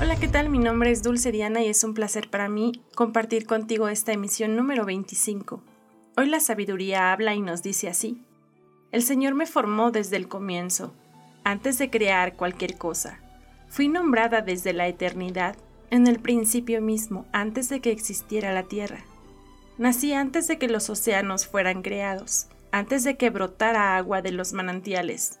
Hola, ¿qué tal? Mi nombre es Dulce Diana y es un placer para mí compartir contigo esta emisión número 25. Hoy la sabiduría habla y nos dice así. El Señor me formó desde el comienzo, antes de crear cualquier cosa. Fui nombrada desde la eternidad, en el principio mismo, antes de que existiera la tierra. Nací antes de que los océanos fueran creados antes de que brotara agua de los manantiales,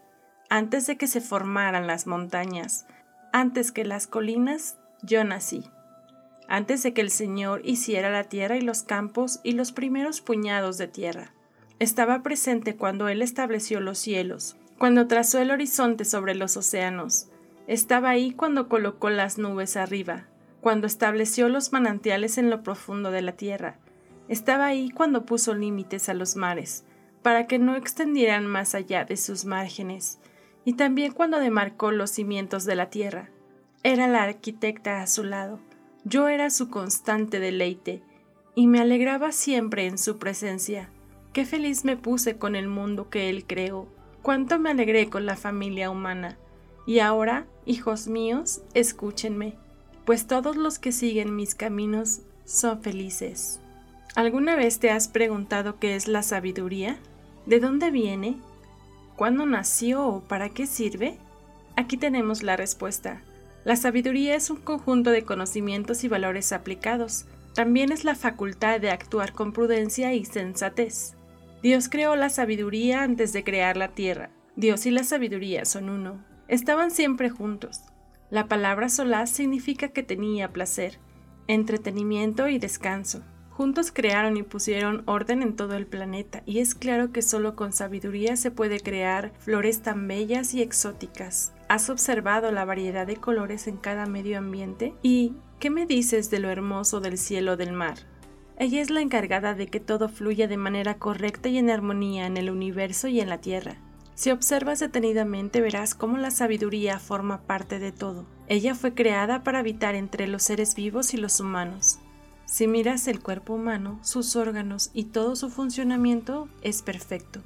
antes de que se formaran las montañas, antes que las colinas, yo nací. Antes de que el Señor hiciera la tierra y los campos y los primeros puñados de tierra. Estaba presente cuando Él estableció los cielos, cuando trazó el horizonte sobre los océanos. Estaba ahí cuando colocó las nubes arriba, cuando estableció los manantiales en lo profundo de la tierra. Estaba ahí cuando puso límites a los mares, para que no extendieran más allá de sus márgenes, y también cuando demarcó los cimientos de la tierra. Era la arquitecta a su lado, yo era su constante deleite, y me alegraba siempre en su presencia. Qué feliz me puse con el mundo que él creó, cuánto me alegré con la familia humana. Y ahora, hijos míos, escúchenme, pues todos los que siguen mis caminos son felices. ¿Alguna vez te has preguntado qué es la sabiduría? ¿De dónde viene? ¿Cuándo nació o para qué sirve? Aquí tenemos la respuesta. La sabiduría es un conjunto de conocimientos y valores aplicados. También es la facultad de actuar con prudencia y sensatez. Dios creó la sabiduría antes de crear la tierra. Dios y la sabiduría son uno. Estaban siempre juntos. La palabra solaz significa que tenía placer, entretenimiento y descanso. Juntos crearon y pusieron orden en todo el planeta, y es claro que solo con sabiduría se puede crear flores tan bellas y exóticas. ¿Has observado la variedad de colores en cada medio ambiente? ¿Y qué me dices de lo hermoso del cielo del mar? Ella es la encargada de que todo fluya de manera correcta y en armonía en el universo y en la Tierra. Si observas detenidamente verás cómo la sabiduría forma parte de todo. Ella fue creada para habitar entre los seres vivos y los humanos. Si miras el cuerpo humano, sus órganos y todo su funcionamiento es perfecto,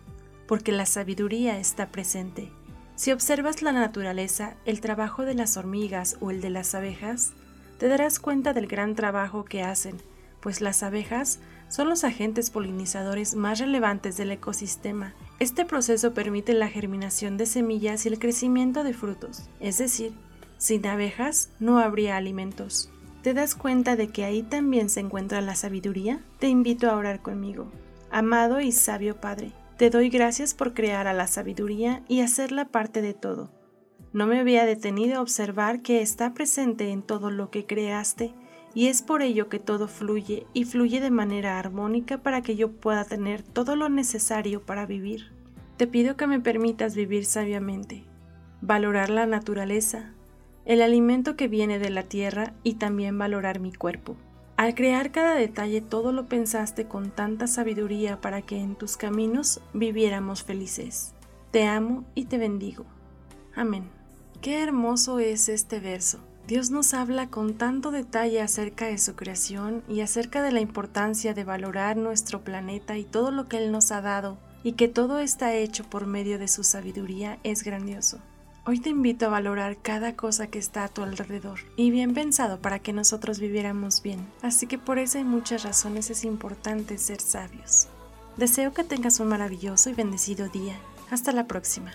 porque la sabiduría está presente. Si observas la naturaleza, el trabajo de las hormigas o el de las abejas, te darás cuenta del gran trabajo que hacen, pues las abejas son los agentes polinizadores más relevantes del ecosistema. Este proceso permite la germinación de semillas y el crecimiento de frutos, es decir, sin abejas no habría alimentos. ¿Te das cuenta de que ahí también se encuentra la sabiduría? Te invito a orar conmigo. Amado y sabio Padre, te doy gracias por crear a la sabiduría y hacerla parte de todo. No me había detenido a observar que está presente en todo lo que creaste y es por ello que todo fluye y fluye de manera armónica para que yo pueda tener todo lo necesario para vivir. Te pido que me permitas vivir sabiamente, valorar la naturaleza, el alimento que viene de la tierra y también valorar mi cuerpo. Al crear cada detalle todo lo pensaste con tanta sabiduría para que en tus caminos viviéramos felices. Te amo y te bendigo. Amén. Qué hermoso es este verso. Dios nos habla con tanto detalle acerca de su creación y acerca de la importancia de valorar nuestro planeta y todo lo que Él nos ha dado, y que todo está hecho por medio de su sabiduría es grandioso. Hoy te invito a valorar cada cosa que está a tu alrededor y bien pensado para que nosotros viviéramos bien. Así que por eso hay muchas razones es importante ser sabios. Deseo que tengas un maravilloso y bendecido día. Hasta la próxima.